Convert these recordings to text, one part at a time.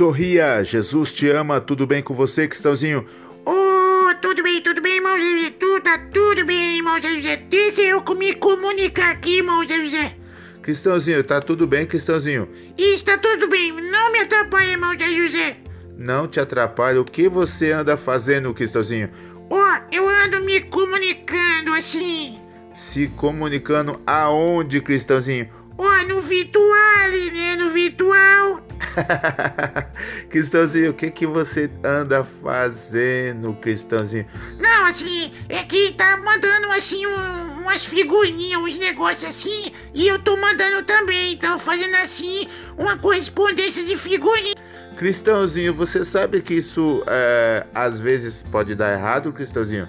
Sorria, Jesus te ama, tudo bem com você, Cristãozinho? Oh, tudo bem, tudo bem, irmão José? Tudo, tá tudo bem, irmão José. Deixa eu me comunicar aqui, irmão José. Cristãozinho, tá tudo bem, Cristãozinho? Isso, tá tudo bem. Não me atrapalhe, irmão José. Não te atrapalha. O que você anda fazendo, Cristãozinho? Oh, eu ando me comunicando assim. Se comunicando aonde, Cristãozinho? Oh, no virtual, né? No virtual. Cristãozinho, o que que você anda fazendo, Cristãozinho? Não, assim, é que tá mandando assim um, umas figurinhas, uns negócios assim, e eu tô mandando também, então fazendo assim uma correspondência de figurinha. Cristãozinho, você sabe que isso é, às vezes pode dar errado, Cristãozinho?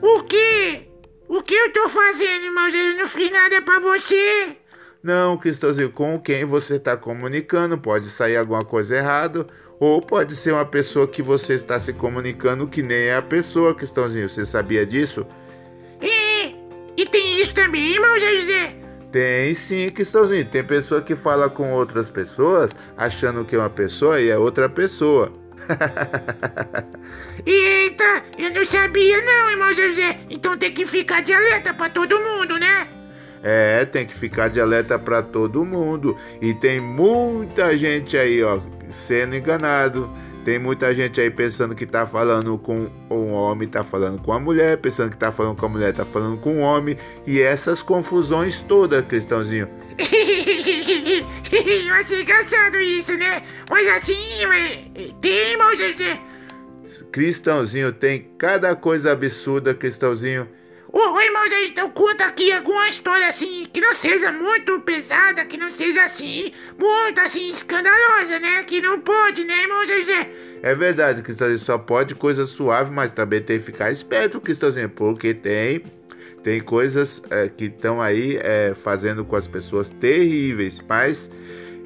O quê? O que eu tô fazendo, irmão? Eu não fiz nada pra você. Não, Cristãozinho, com quem você está comunicando pode sair alguma coisa errada, ou pode ser uma pessoa que você está se comunicando que nem é a pessoa, Cristãozinho. Você sabia disso? E, e tem isso também, irmão José? Tem sim, Cristãozinho. Tem pessoa que fala com outras pessoas achando que é uma pessoa e é outra pessoa. Eita, eu não sabia não, irmão José. Então tem que ficar de alerta para todo mundo, né? É, tem que ficar de alerta para todo mundo. E tem muita gente aí, ó, sendo enganado. Tem muita gente aí pensando que tá falando com um homem, tá falando com a mulher, pensando que tá falando com a mulher, tá falando com o um homem. E essas confusões todas, Cristãozinho. Eu achei engraçado isso, né? Mas assim, tem, irmão, Cristãozinho, tem cada coisa absurda, Cristãozinho. Ô, irmão, então conta aqui alguma história assim, que não seja muito pesada, que não seja assim, muito assim, escandalosa, né? Que não pode, né, irmão José? É verdade, Cristãozinho, só pode coisa suave, mas também tem que ficar esperto, Cristãozinho, porque tem tem coisas é, que estão aí é, fazendo com as pessoas terríveis, mas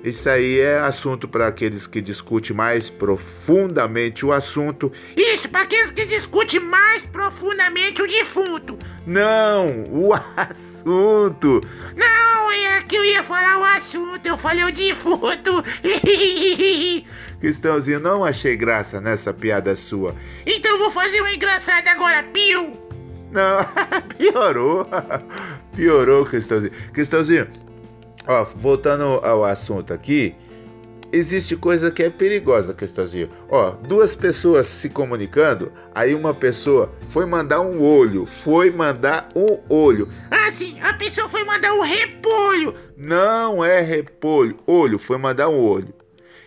isso aí é assunto para aqueles que discutem mais profundamente o assunto. Isso, para aqueles que Não, o assunto. Não, é que eu ia falar o assunto, eu falei o defunto. Cristãozinho, não achei graça nessa piada sua. Então vou fazer uma engraçada agora, Pio. Não, piorou. Piorou, Cristãozinho. Cristãozinho, Ó, voltando ao assunto aqui, existe coisa que é perigosa, Cristãozinho. Ó, duas pessoas se comunicando, aí uma pessoa foi mandar um olho, foi mandar um olho. Ah, sim, a pessoa foi mandar um repolho. Não é repolho, olho, foi mandar um olho.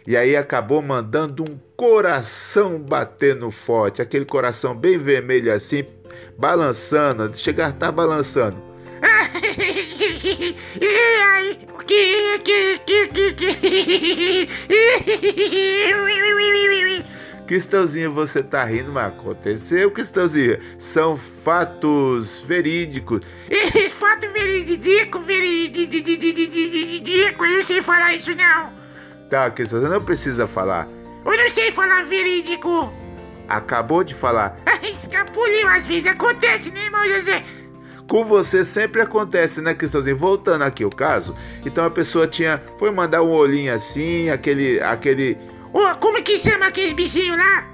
E aí acabou mandando um coração batendo forte, aquele coração bem vermelho assim, balançando, chegar a estar tá balançando. que, que. Cristãozinho, você tá rindo, mas aconteceu, Cristãozinho. São fatos verídicos. Fato verídico, verídico, eu não sei falar isso não. Tá, Cristãozinho, não precisa falar. Eu não sei falar verídico. Acabou de falar. Escapuliu, às vezes acontece, né, irmão José? Com você sempre acontece, né, Cristãozinho? Voltando aqui o caso, então a pessoa tinha. Foi mandar um olhinho assim, aquele. aquele. Oh, como é que chama aqueles bichinhos lá?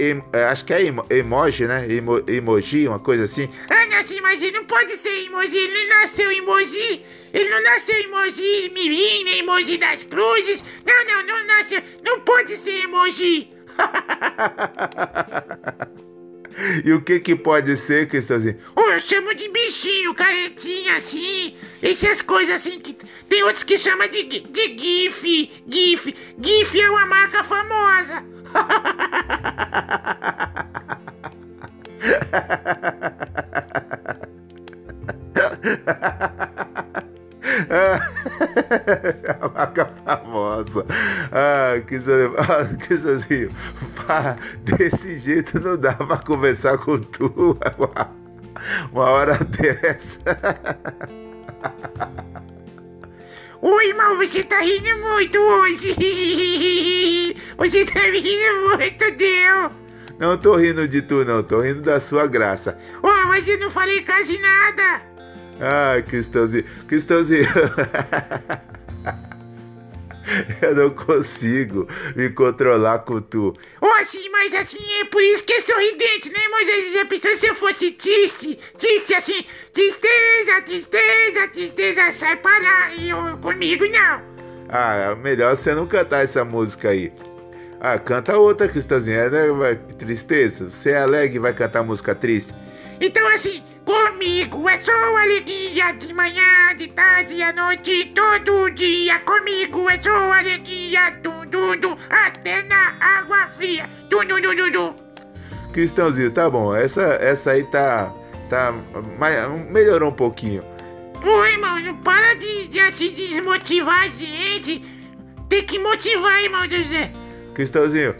É, acho que é emo, emoji, né? Emo, emoji, uma coisa assim. Ah, mas ele não pode ser emoji, ele nasceu emoji. Ele não nasceu emoji mirim, nem emoji das cruzes. Não, não, não nasceu. Não pode ser emoji. E o que que pode ser, Cristãozinho? Oh, eu chamo de bichinho, caretinha, assim. Essas coisas assim que. Tem outros que chamam de, de GIF. GIF. GIF é uma marca famosa. a marca famosa. Ah, que sozinho. Ah, desse jeito não dá pra conversar com tu. Uma hora dessa. Oi, irmão, você tá rindo muito hoje. Você tá rindo muito, Deus. Não tô rindo de tu, não. Tô rindo da sua graça. Oh, mas eu não falei quase nada. Ai, Cristãozinho. Cristãozinho. Eu não consigo me controlar com tu. Oh, sim, mas assim, é por isso que é sorridente, né, Moisés? A pessoa se eu fosse triste, triste assim, tristeza, tristeza, tristeza, sai para lá. E eu, comigo não. Ah, é melhor você não cantar essa música aí. Ah, canta outra, Cristãozinho. É, né? Tristeza. Você é alegre e vai cantar música triste. Então assim, comigo é só alegria de manhã, de tarde, à noite, todo dia. Comigo é só alegria, dum, dum, dum, até na água fria. Dum, dum, dum, dum, dum. Cristãozinho, tá bom. Essa, essa aí tá. tá melhorou um pouquinho. Ô, irmão, não para de, de assim desmotivar gente. Tem que motivar, irmão José. Cristãozinho,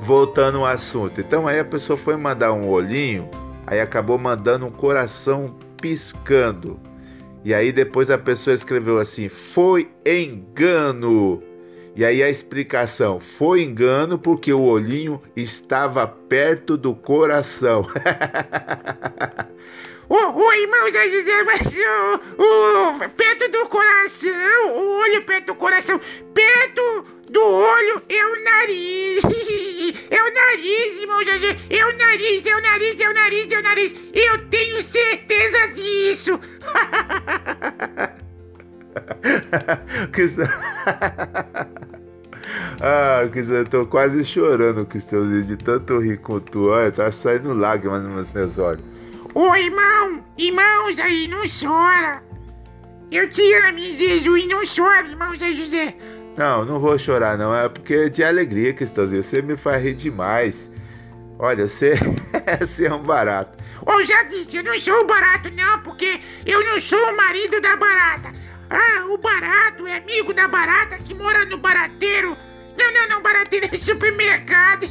voltando ao assunto. Então aí a pessoa foi mandar um olhinho, aí acabou mandando um coração piscando. E aí depois a pessoa escreveu assim: foi engano. E aí a explicação: foi engano porque o olhinho estava perto do coração. Ô, ô, irmão José, mas o, o, perto do coração, o olho perto do coração, perto do olho é o nariz. É o nariz, irmão José. É o nariz, é o nariz, é o nariz, é o nariz. Eu tenho certeza disso. Ah, Cristão, eu tô quase chorando, Cristãozinho, de tanto rir com tu. Olha, tá saindo lágrimas nos meus olhos. Ô, irmão, irmãos aí, não chora. Eu te amo, Jesus, não chora, irmão Zé José. Não, não vou chorar, não. É porque é de alegria, Cristãozinho. Você me faz rir demais. Olha, você, você é um barato. Eu já disse, eu não sou barato, não, porque eu não sou o marido da barata. Ah, o barato é amigo da barata que mora no barateiro. Não, não, não, barateiro é supermercado.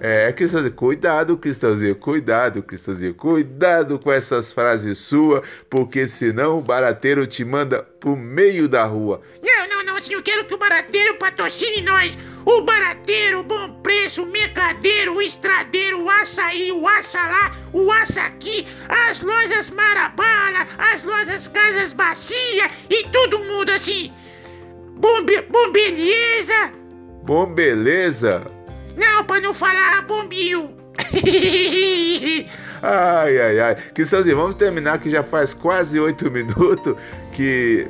É, Cristãozinho, cuidado, Cristãozinho, cuidado, Cristãozinho, cuidado com essas frases suas, porque senão o barateiro te manda pro meio da rua. Não, não, não, eu quero que o barateiro patrocine nós. O barateiro, o bom preço, o mercadeiro, o estradeiro, o açaí, o açalá, o açaqui, as lojas Marabala, as lojas Casas Bacia e todo mundo assim. Bom, be- bom beleza? Bom, beleza? Não, pra não falar bombil. Ai, ai, ai. Cristãozinho, vamos terminar que já faz quase oito minutos que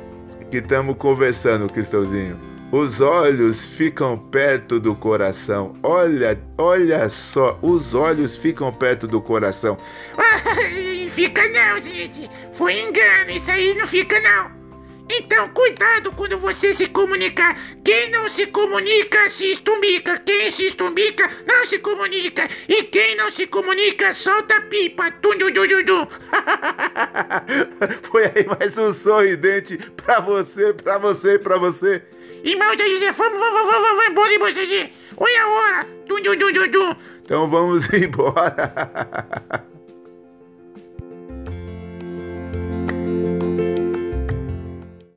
que estamos conversando, Cristãozinho. Os olhos ficam perto do coração. Olha, olha só, os olhos ficam perto do coração. Ai, fica não, gente. Foi engano, isso aí não fica não. Então, cuidado quando você se comunicar. Quem não se comunica, se estumbica. Quem se estumbica, não se comunica. E quem não se comunica, solta pipa. Tum, dum, dum, dum. Foi aí mais um sorridente pra você, pra você, pra você. Irmão Zé José, vamos, vamos, vamos, vamos, vamos embora, irmão José. Olha a hora. Tum, dum, dum, dum, dum. Então vamos embora.